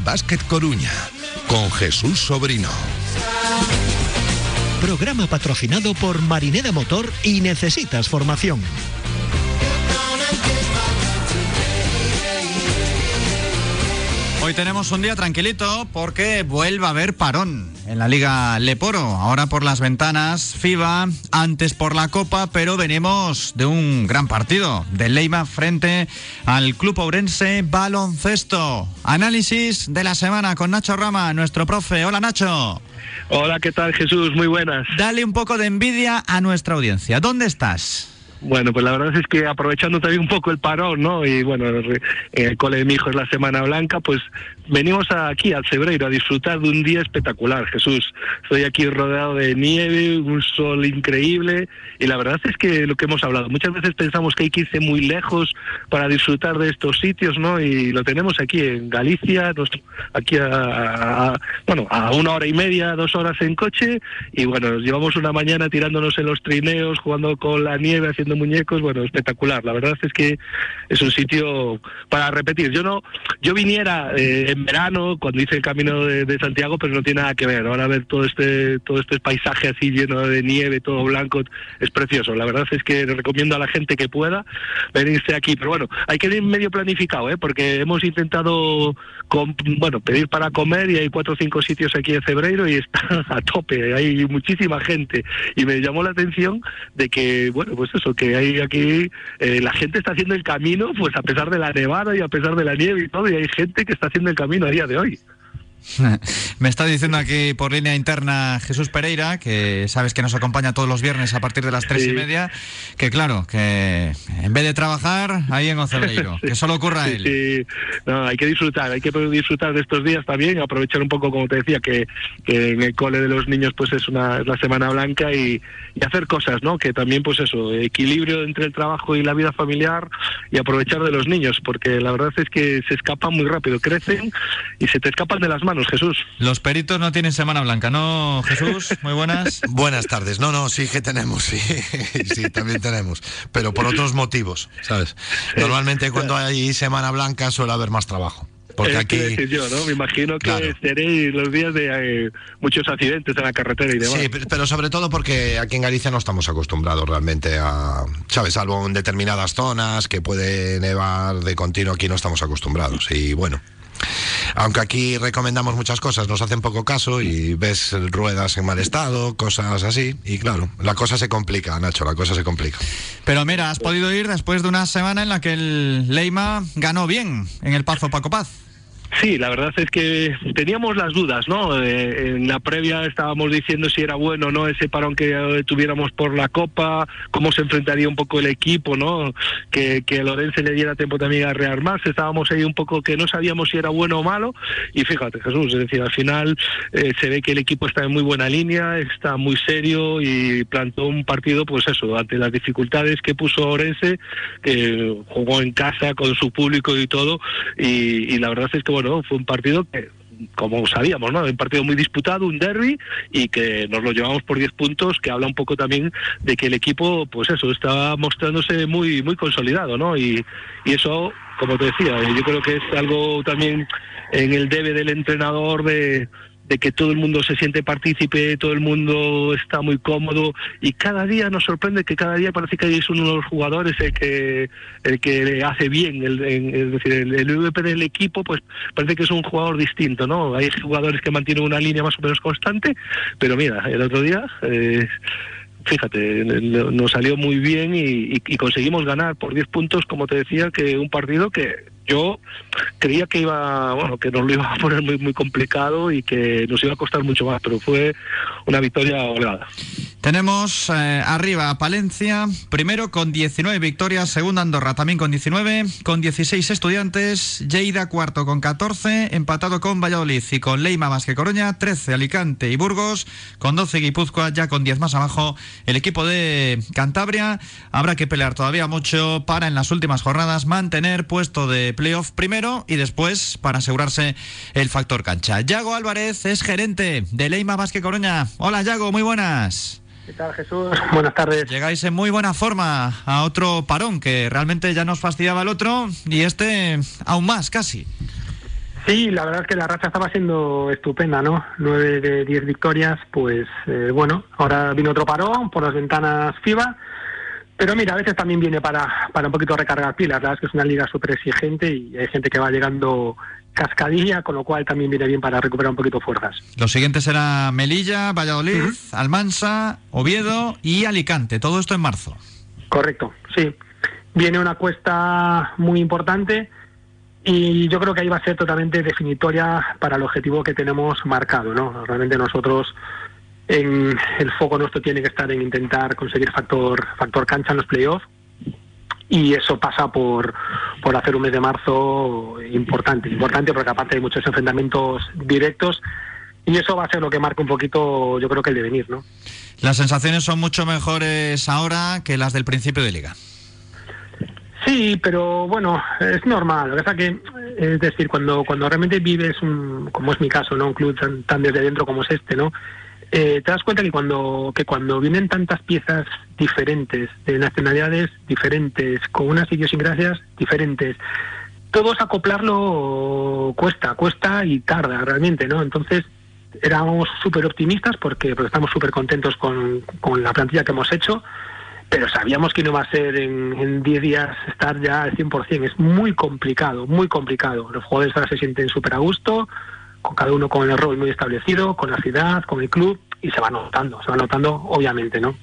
Básquet Coruña con Jesús Sobrino. Programa patrocinado por Marineda Motor y Necesitas Formación. Hoy tenemos un día tranquilito porque vuelve a haber parón en la Liga Leporo. Ahora por las ventanas FIBA, antes por la Copa, pero venimos de un gran partido de Leima frente al Club Ourense Baloncesto. Análisis de la semana con Nacho Rama, nuestro profe. Hola Nacho. Hola, ¿qué tal Jesús? Muy buenas. Dale un poco de envidia a nuestra audiencia. ¿Dónde estás? Bueno, pues la verdad es que aprovechando también un poco el parón, ¿no? Y bueno, en el cole de mi hijo es la Semana Blanca, pues venimos aquí al Cebreiro a disfrutar de un día espectacular, Jesús. Estoy aquí rodeado de nieve, un sol increíble y la verdad es que lo que hemos hablado, muchas veces pensamos que hay que irse muy lejos para disfrutar de estos sitios, ¿no? Y lo tenemos aquí en Galicia, aquí a, bueno, a una hora y media, dos horas en coche y bueno, nos llevamos una mañana tirándonos en los trineos, jugando con la nieve, haciendo muñecos, bueno, espectacular. La verdad es que es un sitio para repetir. Yo no, yo viniera eh, en verano cuando hice el camino de, Santiago, pero no tiene nada que ver. Ahora ver todo este, todo este paisaje así lleno de nieve, todo blanco, es precioso. La verdad es que recomiendo a la gente que pueda venirse aquí. Pero bueno, hay que ir medio planificado, ¿eh? porque hemos intentado bueno, pedir para comer y hay cuatro o cinco sitios aquí en Cebreiro y está a tope, hay muchísima gente. Y me llamó la atención de que, bueno, pues eso, que hay aquí, eh, la gente está haciendo el camino, pues a pesar de la nevada y a pesar de la nieve y todo, y hay gente que está haciendo el camino a día de hoy. Me está diciendo aquí por línea interna Jesús Pereira, que sabes que nos acompaña todos los viernes a partir de las tres y media, que claro, que en vez de trabajar, ahí en Ocebreiro, que solo ocurra a él. Sí, no, hay que disfrutar, hay que disfrutar de estos días también, aprovechar un poco, como te decía, que, en el cole de los niños pues es una la semana blanca y, hacer cosas, ¿no? Que también pues eso, equilibrio entre el trabajo y la vida familiar y aprovechar de los niños, porque la verdad es que se escapan muy rápido, crecen y se te escapan de las manos Jesús. Los peritos no tienen Semana Blanca, ¿no, Jesús? Muy buenas. buenas tardes. No, no, sí que tenemos, sí. sí, también tenemos. Pero por otros motivos, ¿sabes? Normalmente cuando hay Semana Blanca suele haber más trabajo. Porque aquí... Decir yo, ¿no? Me imagino que tenéis los días de eh, muchos accidentes en la carretera y demás. Sí, pero sobre todo porque aquí en Galicia no estamos acostumbrados realmente a, ¿sabes? Salvo en determinadas zonas que puede nevar de continuo, aquí no estamos acostumbrados. Y bueno, aunque aquí recomendamos muchas cosas, nos hacen poco caso y ves ruedas en mal estado, cosas así. Y claro, la cosa se complica, Nacho, la cosa se complica. Pero mira, has podido ir después de una semana en la que el Leima ganó bien en el Pazo Paco Paz. Sí, la verdad es que teníamos las dudas, ¿no? Eh, en la previa estábamos diciendo si era bueno o no ese parón que tuviéramos por la Copa, cómo se enfrentaría un poco el equipo, ¿no? Que, que Lorenzo le diera tiempo también a rearmarse, estábamos ahí un poco que no sabíamos si era bueno o malo, y fíjate, Jesús, es decir, al final eh, se ve que el equipo está en muy buena línea, está muy serio y plantó un partido, pues eso, ante las dificultades que puso Orense, que jugó en casa con su público y todo, y, y la verdad es que, bueno, fue un partido que como sabíamos, ¿no? Un partido muy disputado, un derby, y que nos lo llevamos por 10 puntos, que habla un poco también de que el equipo, pues eso, estaba mostrándose muy, muy consolidado, ¿no? Y, y eso, como te decía, yo creo que es algo también en el debe del entrenador de, de que todo el mundo se siente partícipe, todo el mundo está muy cómodo y cada día nos sorprende que cada día parece que es uno de los jugadores el que el que hace bien, el, es decir, el, MVP del equipo pues parece que es un jugador distinto, ¿no? Hay jugadores que mantienen una línea más o menos constante, pero mira, el otro día eh, fíjate, nos salió muy bien y, y, conseguimos ganar por 10 puntos, como te decía, que un partido que yo creía que iba, bueno, que nos lo iba a poner muy, muy complicado y que nos iba a costar mucho más, pero fue una victoria holgada. Tenemos eh, arriba a Palencia, primero con 19 victorias, segunda Andorra también con 19, con 16 estudiantes, Lleida cuarto con 14, empatado con Valladolid y con Leima más que Coruña, 13 Alicante y Burgos, con 12 Guipúzcoa, ya con 10 más abajo el equipo de Cantabria. Habrá que pelear todavía mucho para en las últimas jornadas mantener puesto de playoff primero y después para asegurarse el factor cancha. Yago Álvarez es gerente de Leima más que Coruña. Hola Yago, muy buenas. ¿Qué tal, Jesús? Buenas tardes. Llegáis en muy buena forma a otro parón que realmente ya nos fastidiaba el otro y este aún más, casi. Sí, la verdad es que la racha estaba siendo estupenda, ¿no? Nueve de diez victorias, pues eh, bueno, ahora vino otro parón por las ventanas FIBA, pero mira, a veces también viene para, para un poquito recargar pilas, la verdad es que es una liga súper exigente y hay gente que va llegando cascadilla, con lo cual también viene bien para recuperar un poquito fuerzas. Lo siguiente será Melilla, Valladolid, Almansa, Oviedo y Alicante, todo esto en marzo. Correcto, sí. Viene una cuesta muy importante y yo creo que ahí va a ser totalmente definitoria para el objetivo que tenemos marcado, ¿no? Realmente nosotros en el foco nuestro tiene que estar en intentar conseguir factor factor cancha en los playoffs y eso pasa por, por hacer un mes de marzo importante, importante porque aparte hay muchos enfrentamientos directos y eso va a ser lo que marca un poquito, yo creo que el devenir, ¿no? Las sensaciones son mucho mejores ahora que las del principio de liga. Sí, pero bueno, es normal. Lo que pasa que, es decir, cuando, cuando realmente vives, un, como es mi caso, ¿no? un club tan, tan desde dentro como es este, ¿no? Eh, te das cuenta que cuando, que cuando vienen tantas piezas diferentes, de nacionalidades diferentes, con unas idiosincrasias diferentes, todos acoplarlo cuesta, cuesta y tarda realmente, ¿no? Entonces, éramos súper optimistas porque, porque estamos súper contentos con, con la plantilla que hemos hecho pero sabíamos que no va a ser en 10 días estar ya al 100%. Es muy complicado, muy complicado. Los jugadores ahora se sienten súper a gusto, cada uno con el rol muy establecido, con la ciudad, con el club, y se va notando, se va notando obviamente, ¿no?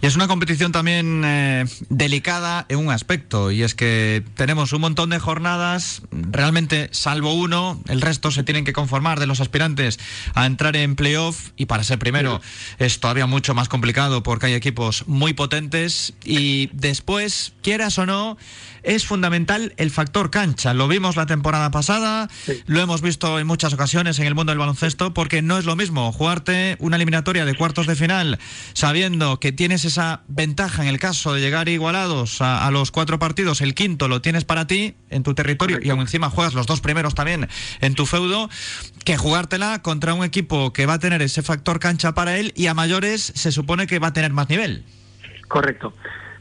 Y es una competición también eh, delicada en un aspecto, y es que tenemos un montón de jornadas, realmente salvo uno, el resto se tienen que conformar de los aspirantes a entrar en playoff, y para ser primero es todavía mucho más complicado porque hay equipos muy potentes, y después, quieras o no, es fundamental el factor cancha. Lo vimos la temporada pasada, lo hemos visto en muchas ocasiones en el mundo del baloncesto, porque no es lo mismo jugarte una eliminatoria de cuartos de final sabiendo que tienes esa ventaja en el caso de llegar igualados a, los cuatro partidos, el quinto lo tienes para ti en tu territorio y aún encima juegas los dos primeros también en tu feudo, que jugártela contra un equipo que va a tener ese factor cancha para él y a mayores se supone que va a tener más nivel. Correcto.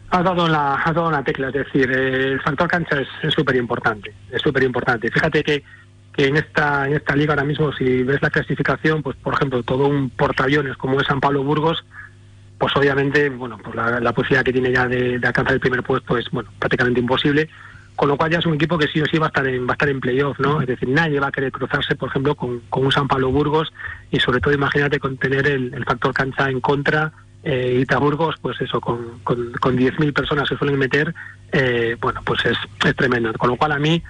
Has dado la, has dado una tecla, es decir, el factor cancha es súper importante, es súper importante. Fíjate que, que en esta en esta liga ahora mismo, si ves la clasificación, pues por ejemplo, todo un portaaviones como es San Pablo Burgos, pues obviamente, bueno, pues la, posibilidad que tiene ya de, alcanzar el primer puesto es, bueno, prácticamente imposible. Con lo cual ya es un equipo que sí o sí va a estar en, va a estar en playoff, ¿no? Es decir, nadie va a querer cruzarse, por ejemplo, con, un San Pablo Burgos y sobre todo imagínate con tener el, factor cancha en contra eh, Ita Burgos, pues eso, con, con, con 10.000 personas se suelen meter, eh, bueno, pues es, es tremendo. Con lo cual a mí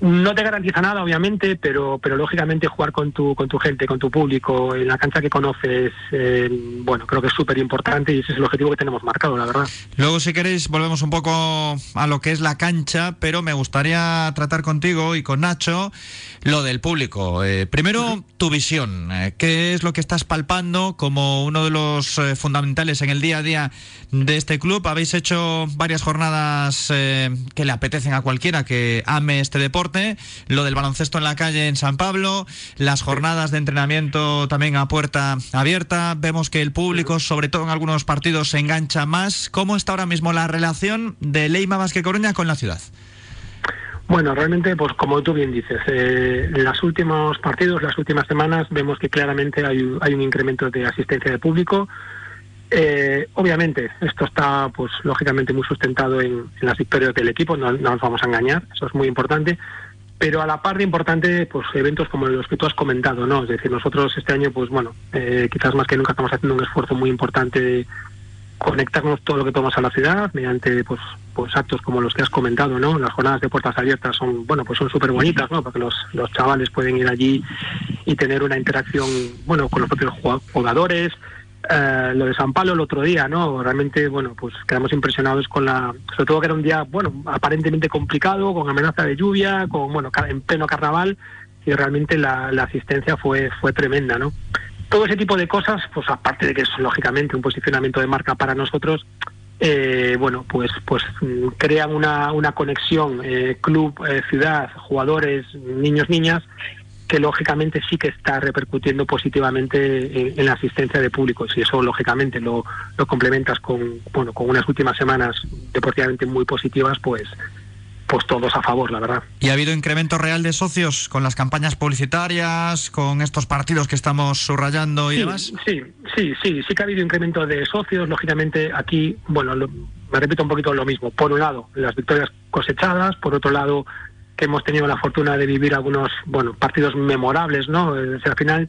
no te garantiza nada, obviamente, pero, pero lógicamente jugar con tu, con tu gente, con tu público, en la cancha que conoces, eh, bueno, creo que es súper importante y ese es el objetivo que tenemos marcado, la verdad. Luego, si queréis, volvemos un poco a lo que es la cancha, pero me gustaría tratar contigo y con Nacho lo del público. Eh, primero, tu visión. Eh, ¿Qué es lo que estás palpando como uno de los fundamentales en el día a día de este club? Habéis hecho varias jornadas que le apetecen a cualquiera que ame este deporte lo del baloncesto en la calle en San Pablo, las jornadas de entrenamiento también a puerta abierta. Vemos que el público, sobre todo en algunos partidos, se engancha más. ¿Cómo está ahora mismo la relación de Leima Vázquez Coruña con la ciudad? Bueno, realmente, pues como tú bien dices, eh, los últimos partidos, las últimas semanas, vemos que claramente hay, un incremento de asistencia de público. Eh, obviamente, esto está, pues lógicamente, muy sustentado en, las victorias del equipo, no, nos vamos a engañar, eso es muy importante. Pero a la par de importante, pues eventos como los que tú has comentado, ¿no? Es decir, nosotros este año, pues bueno, eh, quizás más que nunca estamos haciendo un esfuerzo muy importante de conectarnos todo lo que tomamos a la ciudad mediante, pues, pues actos como los que has comentado, ¿no? Las jornadas de puertas abiertas son, bueno, pues son súper bonitas, ¿no? Porque los, los chavales pueden ir allí y tener una interacción, bueno, con los propios jugadores, eh, lo de San Pablo el otro día, ¿no? Realmente, bueno, pues quedamos impresionados con la, sobre todo que era un día, bueno, aparentemente complicado, con amenaza de lluvia, con, bueno, en pleno carnaval, y realmente la, asistencia fue, fue tremenda, ¿no? Todo ese tipo de cosas, pues aparte de que es lógicamente un posicionamiento de marca para nosotros, eh, bueno, pues, pues mm, crean una, una conexión eh, club, ciudad, jugadores, niños, niñas, que lógicamente sí que está repercutiendo positivamente en, la asistencia de público. Si eso lógicamente lo, lo complementas con, bueno, con unas últimas semanas deportivamente muy positivas, pues pues todos a favor, la verdad. ¿Y ha habido incremento real de socios con las campañas publicitarias, con estos partidos que estamos subrayando y demás? Sí, sí, sí, sí que ha habido incremento de socios. Lógicamente aquí, bueno, me repito un poquito lo mismo. Por un lado, las victorias cosechadas, por otro lado, que hemos tenido la fortuna de vivir algunos bueno partidos memorables, ¿no? al final,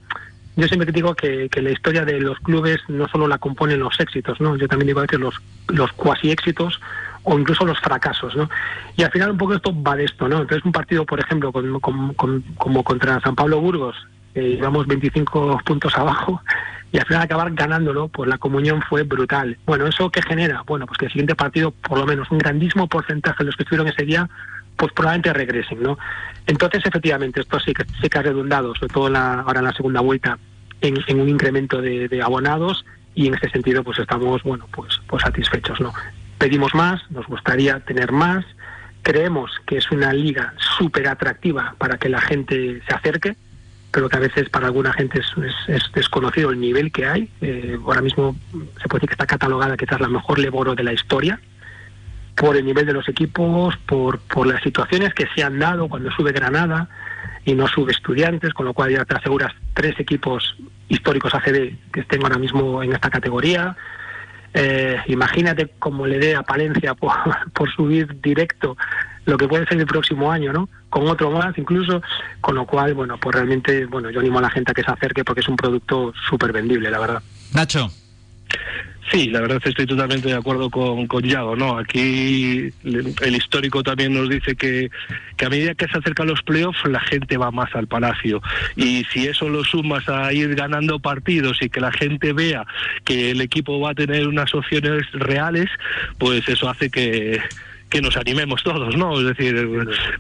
yo siempre digo que, que, la historia de los clubes no solo la componen los éxitos, ¿no? Yo también digo a veces los, los cuasi éxitos o incluso los fracasos, ¿no? Y al final un poco esto va de esto, ¿no? Entonces un partido, por ejemplo, como contra San Pablo Burgos, eh, llevamos 25 puntos abajo y al final acabar ganándolo, pues la comunión fue brutal. Bueno, ¿eso qué genera? Bueno, pues que el siguiente partido, por lo menos un grandísimo porcentaje de los que estuvieron ese día, pues probablemente regresen, ¿no? Entonces, efectivamente, esto sí que, sí que ha redundado, sobre todo ahora en la segunda vuelta, en, un incremento de, abonados y en este sentido, pues estamos, bueno, pues, pues satisfechos, ¿no? Pedimos más, nos gustaría tener más, creemos que es una liga súper atractiva para que la gente se acerque, pero que a veces para alguna gente es, desconocido el nivel que hay. Eh, ahora mismo se puede decir que está catalogada quizás la mejor Leboro de la historia, por el nivel de los equipos, por, por las situaciones que se han dado cuando sube Granada y no sube Estudiantes, con lo cual ya te aseguras tres equipos históricos ACB que estén ahora mismo en esta categoría. Eh, imagínate cómo le dé a Palencia por, por, subir directo lo que puede ser el próximo año, ¿no? Con otro más incluso, con lo cual, bueno, pues realmente, bueno, yo animo a la gente a que se acerque porque es un producto súper vendible, la verdad. Nacho. Sí, la verdad estoy totalmente de acuerdo con, con Yago, ¿no? Aquí el histórico también nos dice que, que a medida que se acercan los playoffs la gente va más al Palacio y si eso lo sumas a ir ganando partidos y que la gente vea que el equipo va a tener unas opciones reales, pues eso hace que que nos animemos todos, ¿no? Es decir,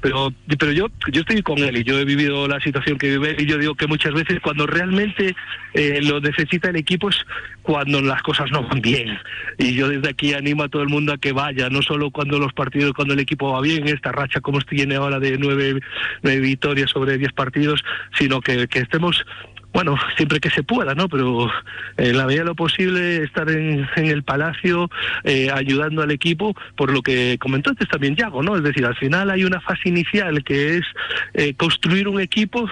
pero pero yo yo estoy con él y yo he vivido la situación que vive y yo digo que muchas veces cuando realmente eh, lo necesita el equipo es cuando las cosas no van bien. Y yo desde aquí animo a todo el mundo a que vaya, no solo cuando los partidos, cuando el equipo va bien, esta racha como tiene ahora de nueve, nueve victorias sobre diez partidos, sino que, que estemos bueno, siempre que se pueda, ¿no? Pero en eh, la medida de lo posible estar en, el Palacio eh, ayudando al equipo, por lo que comentó antes también Yago, ¿no? Es decir, al final hay una fase inicial que es eh, construir un equipo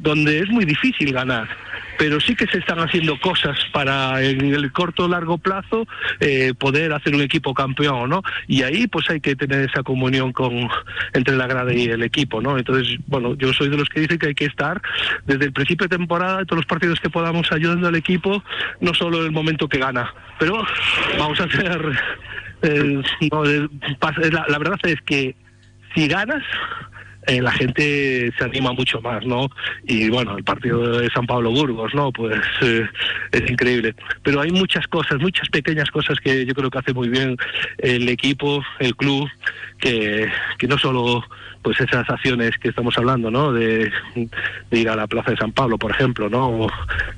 donde es muy difícil ganar pero sí que se están haciendo cosas para en el corto o largo plazo eh, poder hacer un equipo campeón, ¿no? Y ahí pues hay que tener esa comunión con entre la grada y el equipo, ¿no? Entonces, bueno, yo soy de los que dicen que hay que estar desde el principio de temporada, todos los partidos que podamos ayudando al equipo, no solo en el momento que gana, pero vamos a hacer... Eh, la, la verdad es que si ganas eh, la gente se anima mucho más, ¿no? Y bueno, el partido de San Pablo Burgos, ¿no? Pues eh, es increíble. Pero hay muchas cosas, muchas pequeñas cosas que yo creo que hace muy bien el equipo, el club, que, que no solo pues esas acciones que estamos hablando, ¿no? De, ir a la Plaza de San Pablo, por ejemplo, ¿no?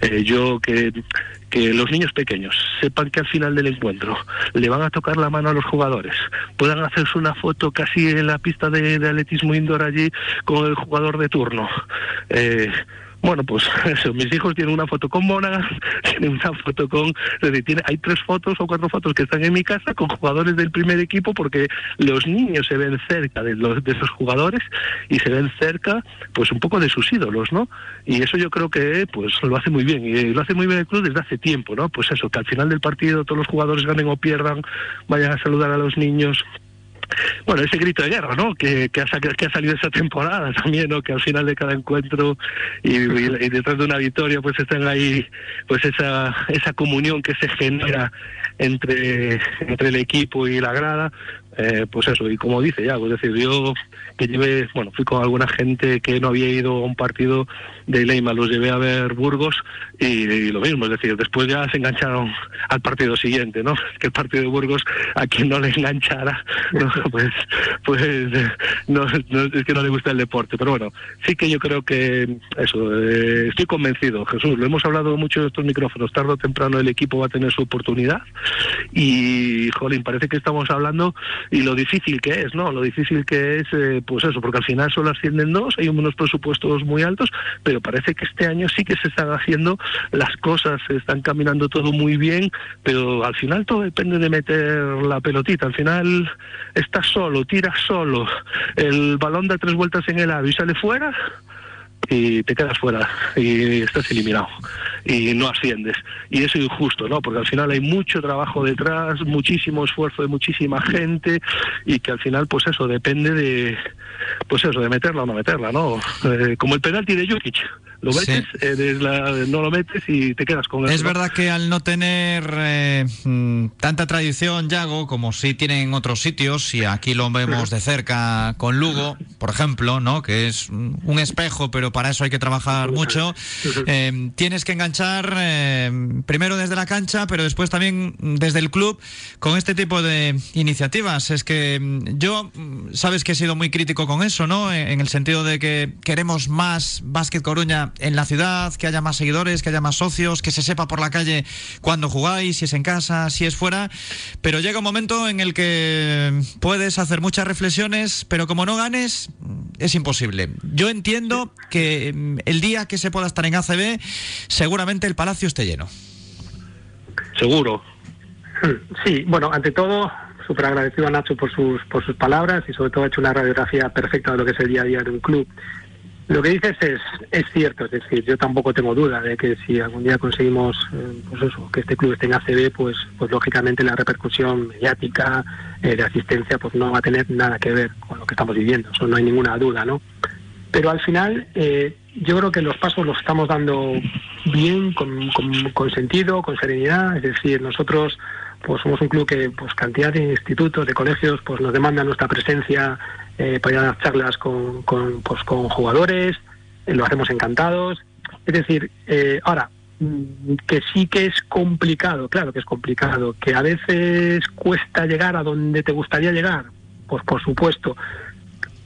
Eh, yo que, que los niños pequeños sepan que al final del encuentro le van a tocar la mano a los jugadores, puedan hacerse una foto casi en la pista de, de atletismo indoor allí con el jugador de turno. Eh, bueno, pues eso, mis hijos tienen una foto con Mónagas, tienen una foto con... tiene, hay tres fotos o cuatro fotos que están en mi casa con jugadores del primer equipo porque los niños se ven cerca de, los, de esos jugadores y se ven cerca pues un poco de sus ídolos, ¿no? Y eso yo creo que pues lo hace muy bien y lo hace muy bien el club desde hace tiempo, ¿no? Pues eso, que al final del partido todos los jugadores ganen o pierdan, vayan a saludar a los niños, bueno, ese grito de guerra, ¿no? Que, que, ha, que ha salido esa temporada también, ¿no? Que al final de cada encuentro y, detrás de una victoria, pues están ahí, pues esa, esa comunión que se genera entre, entre el equipo y la grada, eh, pues eso, y como dice ya, pues decir, yo que llevé, bueno, fui con alguna gente que no había ido a un partido de Leima, los llevé a ver Burgos y, lo mismo, es decir, después ya se engancharon al partido siguiente, ¿no? Que el partido de Burgos a quien no le enganchara, pues, pues no, es que no le gusta el deporte, pero bueno, sí que yo creo que eso, eh, estoy convencido, Jesús, lo hemos hablado mucho en estos micrófonos, tarde o temprano el equipo va a tener su oportunidad y, jolín, parece que estamos hablando y lo difícil que es, ¿no? Lo difícil que es, eh, pues eso, porque al final solo ascienden dos, hay unos presupuestos muy altos, pero parece que este año sí que se están haciendo las cosas, se están caminando todo muy bien, pero al final todo depende de meter la pelotita. Al final estás solo, tiras solo, el balón da tres vueltas en el aro y sale fuera y te quedas fuera y estás eliminado y no asciendes. Y eso es injusto, ¿no? Porque al final hay mucho trabajo detrás, muchísimo esfuerzo de muchísima gente y que al final, pues eso, depende de, pues eso, de meterla o no meterla, ¿no? Eh, como el penalti de Jukic lo metes, eh, no lo metes y te quedas con eso. Es verdad que al no tener eh, mm, tanta tradición, Yago, como sí tienen otros sitios, y aquí lo vemos de cerca con Lugo, por ejemplo, ¿no? que es un espejo, pero para eso hay que trabajar mucho, eh, tienes que enganchar primero desde la cancha, pero después también desde el club con este tipo de iniciativas. Es que mm, yo, mm, sabes que he sido muy crítico con eso, ¿no? En el sentido de que queremos más Básquet Coruña en la ciudad, que haya más seguidores, que haya más socios, que se sepa por la calle cuándo jugáis, si es en casa, si es fuera. Pero llega un momento en el que puedes hacer muchas reflexiones, pero como no ganes, es imposible. Yo entiendo que mm, el día que se pueda estar en ACB, seguramente el palacio esté lleno. Seguro. Sí, bueno, ante todo, súper agradecido a Nacho por sus, por sus palabras y sobre todo ha hecho una radiografía perfecta de lo que es el día a día de un club. Lo que dices es, es cierto, es decir, yo tampoco tengo duda de que si algún día conseguimos eh, pues eso, que este club esté en ACB, pues, pues lógicamente la repercusión mediática eh, de asistencia pues no va a tener nada que ver con lo que estamos viviendo, eso no hay ninguna duda, ¿no? Pero al final eh, yo creo que los pasos los estamos dando bien, con, con sentido, con serenidad, es decir, nosotros pues somos un club que pues cantidad de institutos, de colegios, pues nos demanda nuestra presencia eh, para ir a las charlas con, pues, con jugadores, eh, lo hacemos encantados. Es decir, eh, ahora, mm, que sí que es complicado, claro que es complicado, que a veces cuesta llegar a donde te gustaría llegar, pues por supuesto.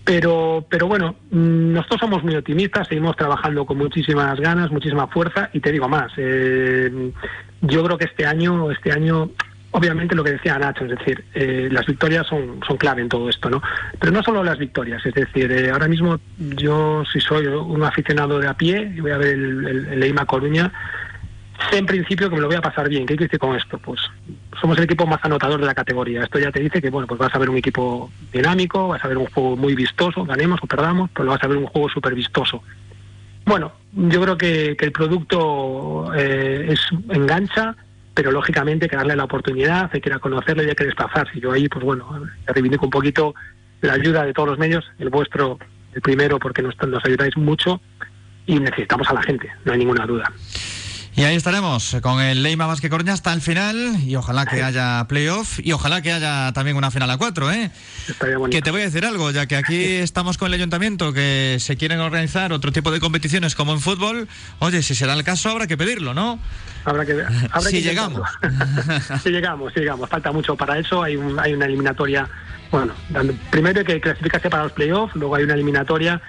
Pero, pero bueno, mm, nosotros somos muy optimistas, seguimos trabajando con muchísimas ganas, muchísima fuerza y te digo más. yo creo que este año, este año obviamente lo que decía Nacho, es decir, eh, las victorias son, son clave en todo esto, ¿no? Pero no solo las victorias, es decir, eh, ahora mismo yo si soy un aficionado de a pie y voy a ver el, el, Coruña, sé en principio que me lo voy a pasar bien. ¿Qué quiere decir con esto? Pues somos el equipo más anotador de la categoría. Esto ya te dice que, bueno, pues vas a ver un equipo dinámico, vas a ver un juego muy vistoso, ganemos o perdamos, pero vas a ver un juego súper vistoso. Bueno, yo creo que, que el producto eh, es engancha, pero lógicamente que darle la oportunidad, hay que ir a conocerlo y hay que desplazarse. Yo ahí, pues bueno, reivindico un poquito la ayuda de todos los medios, el vuestro, el primero, porque nos, nos ayudáis mucho y necesitamos a la gente, no hay ninguna duda. Y ahí estaremos con el Leima Vázquez Coruña hasta el final y ojalá que haya playoff y ojalá que haya también una final a cuatro, ¿eh? Que te voy a decir algo, ya que aquí estamos con el ayuntamiento que se quieren organizar otro tipo de competiciones como en fútbol, oye, si se da el caso habrá que pedirlo, ¿no? Habrá que habrá si llegamos. si llegamos, si llegamos, falta mucho para eso, hay, hay una eliminatoria, bueno, primero hay que clasificarse para los playoffs, luego hay una eliminatoria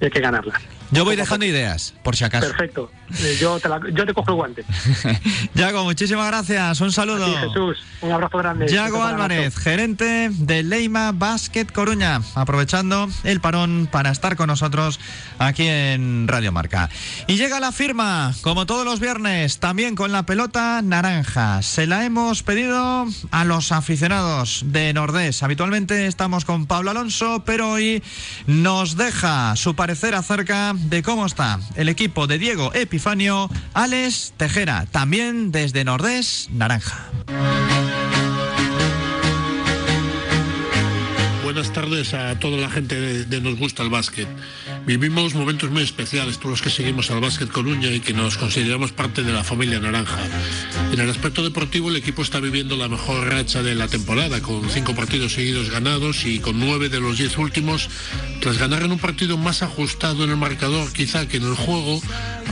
hay que ganarla. Yo voy dejando ideas, por si acaso. Perfecto. Eh, yo te, yo te cojo el guante. Yago, muchísimas gracias. Un saludo. Jesús. Un abrazo grande. Yago Álvarez, gerente de Leima Basket Coruña, aprovechando el parón para estar con nosotros aquí en Radio Marca. Y llega la firma, como todos los viernes, también con la pelota naranja. Se la hemos pedido a los aficionados de Nordés. Habitualmente estamos con Pablo Alonso, pero hoy nos deja su parecer acerca de cómo está el equipo de Diego Epifanio, Alex Tejera, también desde Nordés Naranja. Tardes a toda la gente de, Nos Gusta el Básquet. Vivimos momentos muy especiales, todos los que seguimos al Básquet Coruña y que nos consideramos parte de la familia naranja. En el aspecto deportivo, el equipo está viviendo la mejor racha de la temporada, con cinco partidos seguidos ganados y con nueve de los diez últimos, tras ganar en un partido más ajustado en el marcador quizá que en el juego,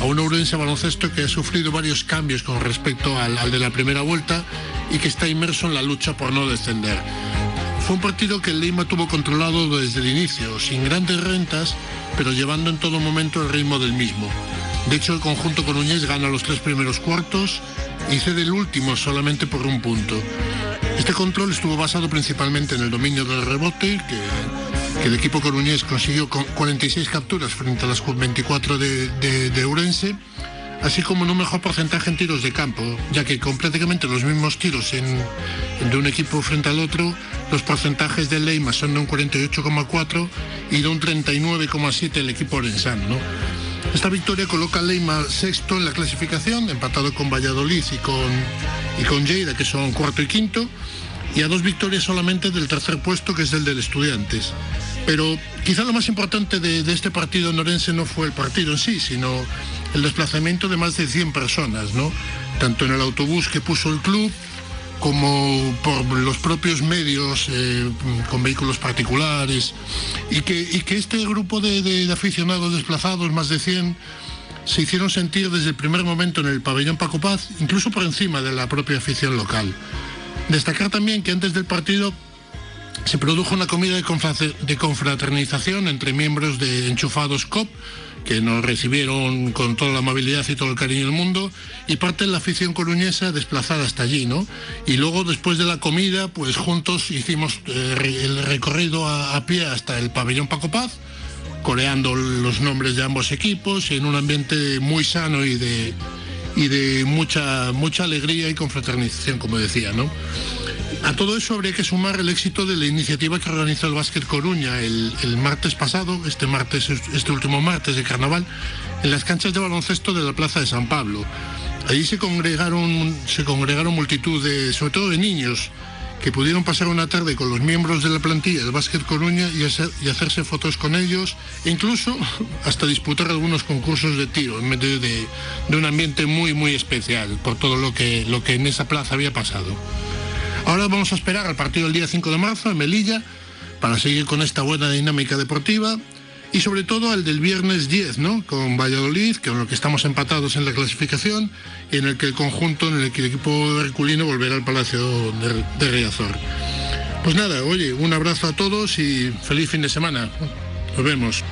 a un Ourense baloncesto que ha sufrido varios cambios con respecto al, al de la primera vuelta y que está inmerso en la lucha por no descender. Un partido que el Lima tuvo controlado desde el inicio, sin grandes rentas, pero llevando en todo momento el ritmo del mismo. De hecho, el conjunto coruñés gana los tres primeros cuartos y cede el último solamente por un punto. Este control estuvo basado principalmente en el dominio del rebote, que, el equipo coruñés consiguió con 46 capturas frente a las 24 de, de, de Urense así como en un mejor porcentaje en tiros de campo, ya que con prácticamente los mismos tiros en, de un equipo frente al otro, los porcentajes de Leima son de un 48,4 y de un 39,7 el equipo orensano. ¿no? Esta victoria coloca a Leima sexto en la clasificación, empatado con Valladolid y con, y con Lleida, que son cuarto y quinto, y a dos victorias solamente del tercer puesto, que es el del Estudiantes. Pero quizá lo más importante de, de este partido norense no fue el partido en sí, sino el desplazamiento de más de 100 personas. Tanto en el autobús que puso el club como por los propios medios eh, con vehículos particulares y que, este grupo de, de, de, aficionados desplazados, más de 100, se hicieron sentir desde el primer momento en el pabellón Paco Paz, incluso por encima de la propia afición local. Destacar también que antes del partido se produjo una comida de confraternización entre miembros de Enchufados COP, que nos recibieron con toda la amabilidad y todo el cariño del mundo, y parte de la afición coruñesa desplazada hasta allí, ¿no? Y luego, después de la comida, pues juntos hicimos eh, el recorrido a, pie hasta el pabellón Paco Paz, coreando los nombres de ambos equipos, en un ambiente muy sano y de, y de mucha, mucha alegría y confraternización, como decía, ¿no? A todo eso habría que sumar el éxito de la iniciativa que organizó el Básquet Coruña el, el, martes pasado, este martes, este último martes de carnaval, en las canchas de baloncesto de la Plaza de San Pablo. Allí se congregaron, se congregaron multitud de, sobre todo de niños, que pudieron pasar una tarde con los miembros de la plantilla del Básquet Coruña y, hacer, y hacerse fotos con ellos, e incluso hasta disputar algunos concursos de tiro en medio de, de un ambiente muy, muy especial por todo lo que, lo que en esa plaza había pasado. Ahora vamos a esperar al partido del día 5 de marzo en Melilla para seguir con esta buena dinámica deportiva y sobre todo al del viernes 10, ¿no? Con Valladolid, con lo que estamos empatados en la clasificación y en el que el conjunto, en el que el equipo herculino volverá al Palacio de, de Riazor. Pues nada, oye, un abrazo a todos y feliz fin de semana. Nos vemos.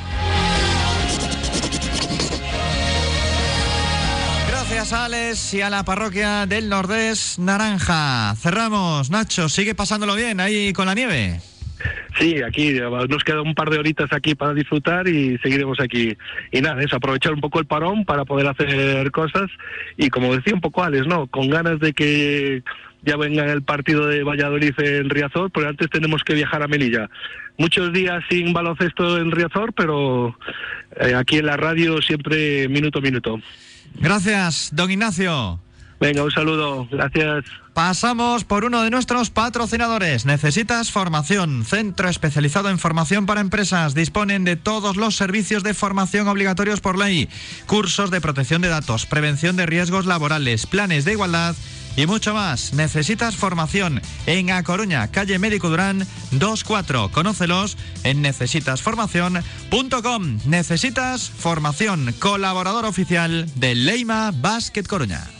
Alex y a la parroquia del Nordés Naranja. Cerramos, Nacho, sigue pasándolo bien ahí con la nieve. Sí, aquí nos queda un par de horitas aquí para disfrutar y seguiremos aquí. Y nada, es aprovechar un poco el parón para poder hacer cosas y como decía un poco Alex, ¿no? Con ganas de que ya venga el partido de Valladolid en Riazor, pero antes tenemos que viajar a Melilla. Muchos días sin baloncesto en Riazor, pero eh, aquí en la radio siempre minuto a minuto. Gracias, don Ignacio. Venga, un saludo. Gracias. Pasamos por uno de nuestros patrocinadores. ¿Necesitas formación? Centro especializado en formación para empresas. Disponen de todos los servicios de formación obligatorios por ley. Cursos de protección de datos, prevención de riesgos laborales, planes de igualdad y mucho más. Necesitas formación en A Coruña, calle Médico Durán 24. Conócelos en necesitasformación.com. Necesitas formación, colaborador oficial de Leima Basket Coruña.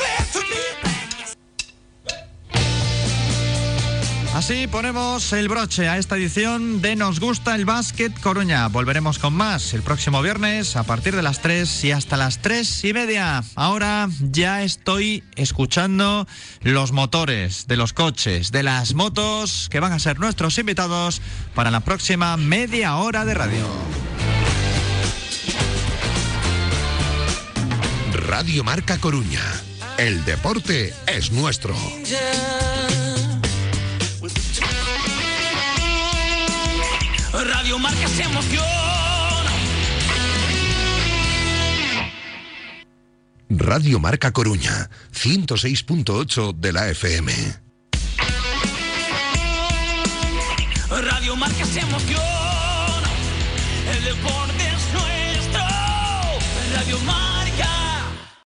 Así ponemos el broche a esta edición de Nos gusta el básquet Coruña. Volveremos con más el próximo viernes a partir de las 3 y hasta las 3 y media. Ahora ya estoy escuchando los motores de los coches, de las motos que van a ser nuestros invitados para la próxima media hora de radio. Radio Marca Coruña. El deporte es nuestro. Radio Marca se emociona. Radio Marca Coruña, 106.8 de la FM. Radio Marca se emociona.